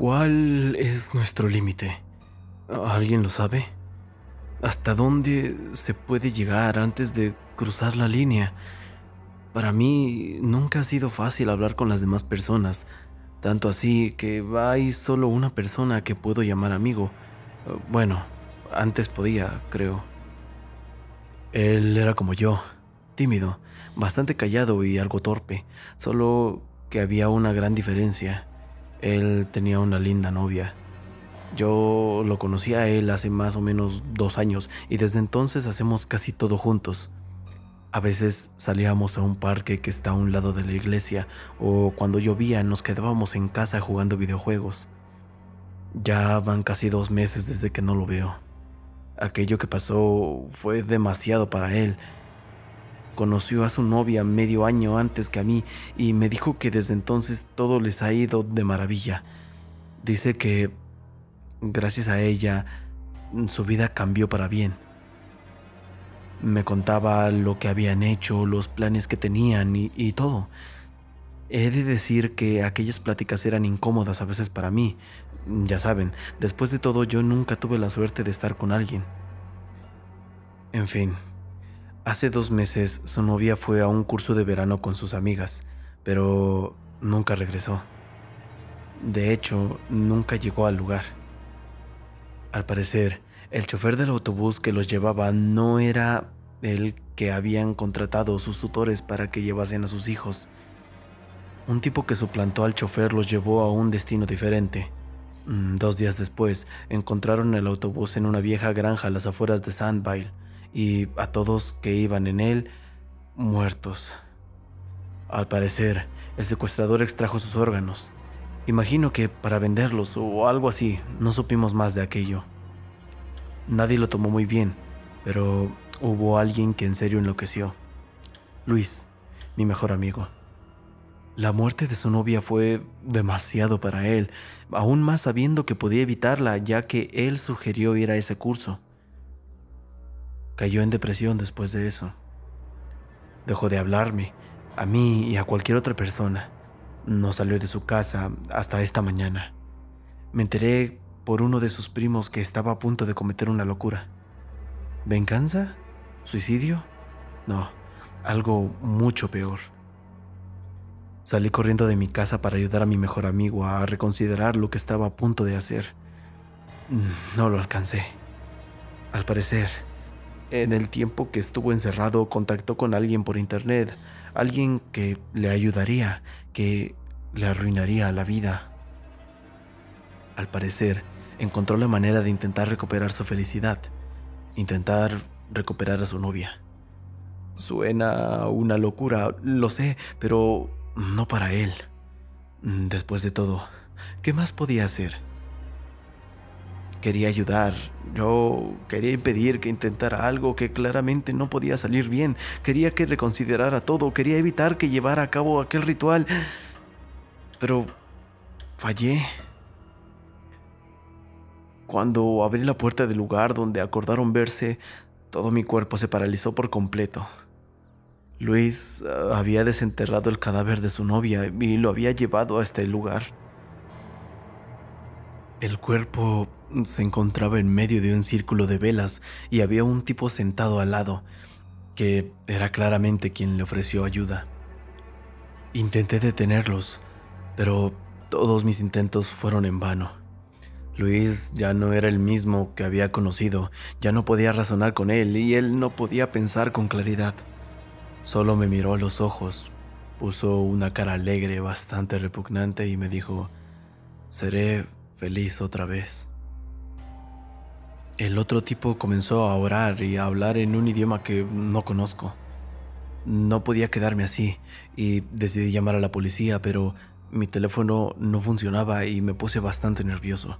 ¿Cuál es nuestro límite? ¿Alguien lo sabe? ¿Hasta dónde se puede llegar antes de cruzar la línea? Para mí nunca ha sido fácil hablar con las demás personas, tanto así que hay solo una persona que puedo llamar amigo. Bueno, antes podía, creo. Él era como yo, tímido, bastante callado y algo torpe, solo que había una gran diferencia. Él tenía una linda novia. Yo lo conocí a él hace más o menos dos años y desde entonces hacemos casi todo juntos. A veces salíamos a un parque que está a un lado de la iglesia o cuando llovía nos quedábamos en casa jugando videojuegos. Ya van casi dos meses desde que no lo veo. Aquello que pasó fue demasiado para él. Conoció a su novia medio año antes que a mí y me dijo que desde entonces todo les ha ido de maravilla. Dice que gracias a ella su vida cambió para bien. Me contaba lo que habían hecho, los planes que tenían y, todo. He de decir que aquellas pláticas eran incómodas a veces para mí. Ya saben, después de todo yo nunca tuve la suerte de estar con alguien. En fin, hace dos meses su novia fue a un curso de verano con sus amigas, pero nunca regresó. De hecho, nunca llegó al lugar. Al parecer, el chofer del autobús que los llevaba no era el que habían contratado sus tutores para que llevasen a sus hijos. Un tipo que suplantó al chofer los llevó a un destino diferente. Mm, dos días después, encontraron el autobús en una vieja granja a las afueras de Sandville y a todos que iban en él muertos. Al parecer, el secuestrador extrajo sus órganos. Imagino que para venderlos o algo así, no supimos más de aquello. Nadie lo tomó muy bien, pero hubo alguien que en serio enloqueció. Luis, mi mejor amigo. La muerte de su novia fue demasiado para él, aún más sabiendo que podía evitarla ya que él sugirió ir a ese curso. Cayó en depresión después de eso. Dejó de hablarme, a mí y a cualquier otra persona. No salió de su casa hasta esta mañana. Me enteré por uno de sus primos que estaba a punto de cometer una locura. ¿Venganza? ¿Suicidio? No, algo mucho peor. Salí corriendo de mi casa para ayudar a mi mejor amigo a reconsiderar lo que estaba a punto de hacer. No lo alcancé. Al parecer, en el tiempo que estuvo encerrado contactó con alguien por internet, alguien que le ayudaría, que le arruinaría la vida. Al parecer, encontró la manera de intentar recuperar su felicidad, intentar recuperar a su novia. Suena una locura, lo sé, pero no para él. Después de todo, ¿qué más podía hacer? Quería ayudar, yo quería impedir que intentara algo que claramente no podía salir bien, quería que reconsiderara todo, quería evitar que llevara a cabo aquel ritual, pero fallé. Cuando abrí la puerta del lugar donde acordaron verse, todo mi cuerpo se paralizó por completo. Luis ah, había desenterrado el cadáver de su novia y lo había llevado a este lugar. El cuerpo se encontraba en medio de un círculo de velas y había un tipo sentado al lado, que era claramente quien le ofreció ayuda. Intenté detenerlos, pero todos mis intentos fueron en vano. Luis ya no era el mismo que había conocido, ya no podía razonar con él y él no podía pensar con claridad. Solo me miró a los ojos, puso una cara alegre, bastante repugnante y me dijo, seré feliz otra vez. El otro tipo comenzó a orar y a hablar en un idioma que no conozco. No podía quedarme así y decidí llamar a la policía, pero mi teléfono no funcionaba y me puse bastante nervioso.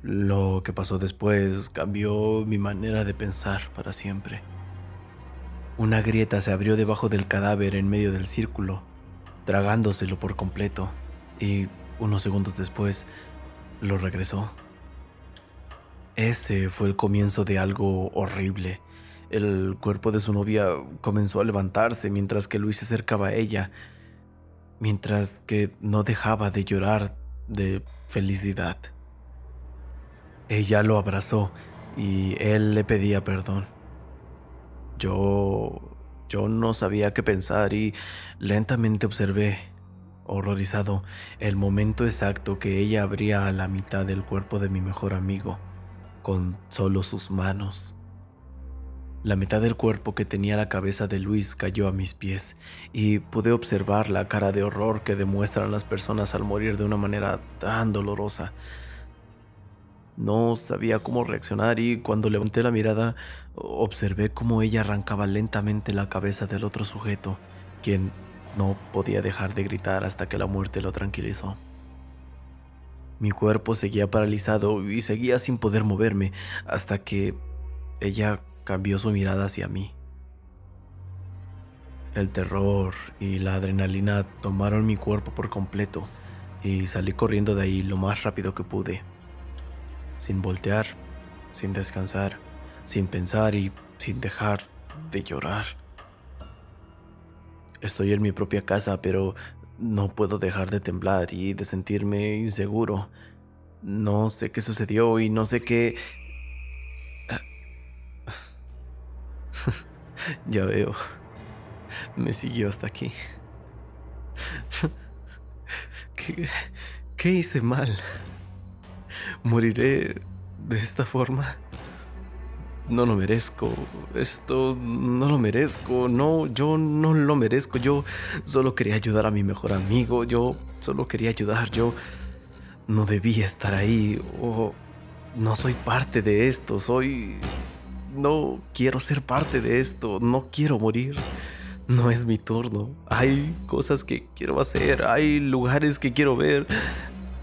Lo que pasó después cambió mi manera de pensar para siempre. Una grieta se abrió debajo del cadáver en medio del círculo, tragándoselo por completo, y unos segundos después lo regresó. Ese fue el comienzo de algo horrible. El cuerpo de su novia comenzó a levantarse mientras que Luis se acercaba a ella, mientras que no dejaba de llorar de felicidad. Ella lo abrazó y él le pedía perdón. Yo... yo no sabía qué pensar y lentamente observé, horrorizado, el momento exacto que ella abría a la mitad del cuerpo de mi mejor amigo, con solo sus manos. La mitad del cuerpo que tenía la cabeza de Luis cayó a mis pies y pude observar la cara de horror que demuestran las personas al morir de una manera tan dolorosa. No sabía cómo reaccionar y cuando levanté la mirada observé cómo ella arrancaba lentamente la cabeza del otro sujeto, quien no podía dejar de gritar hasta que la muerte lo tranquilizó. Mi cuerpo seguía paralizado y seguía sin poder moverme hasta que ella cambió su mirada hacia mí. El terror y la adrenalina tomaron mi cuerpo por completo y salí corriendo de ahí lo más rápido que pude, sin voltear, sin descansar, sin pensar y sin dejar de llorar. Estoy en mi propia casa, pero no puedo dejar de temblar y de sentirme inseguro. No sé qué sucedió y no sé qué ya veo. Me siguió hasta aquí. ¿Qué, ¿Qué, hice mal? ¿Moriré de esta forma? No lo merezco. Esto no lo merezco. No, yo no lo merezco. Yo solo quería ayudar a mi mejor amigo. Yo solo quería ayudar. Yo no debía estar ahí. O no soy parte de esto. Soy no quiero ser parte de esto, no quiero morir. No es mi turno. Hay cosas que quiero hacer, hay lugares que quiero ver.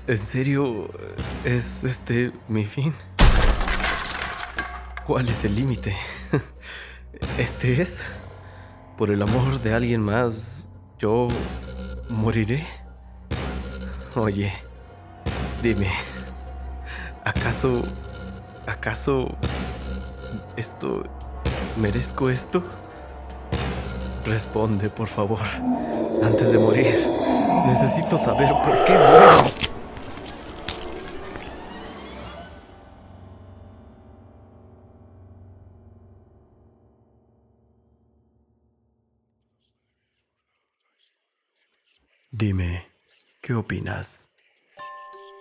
¿En serio es este mi fin? ¿Cuál es el límite? ¿Este es? Por el amor de alguien más, yo moriré. Oye, dime, ¿acaso, acaso ¿Esto... ¿Merezco esto? Responde, por favor, antes de morir. Necesito saber por qué muero. Dime, ¿qué opinas?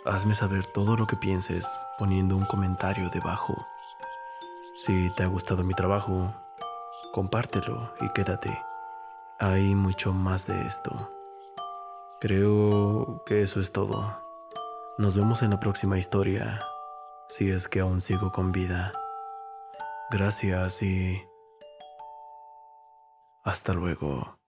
Hazme saber todo lo que pienses poniendo un comentario debajo. Si te ha gustado mi trabajo, compártelo y quédate. Hay mucho más de esto. Creo que eso es todo. Nos vemos en la próxima historia, si es que aún sigo con vida. Gracias y... Hasta luego.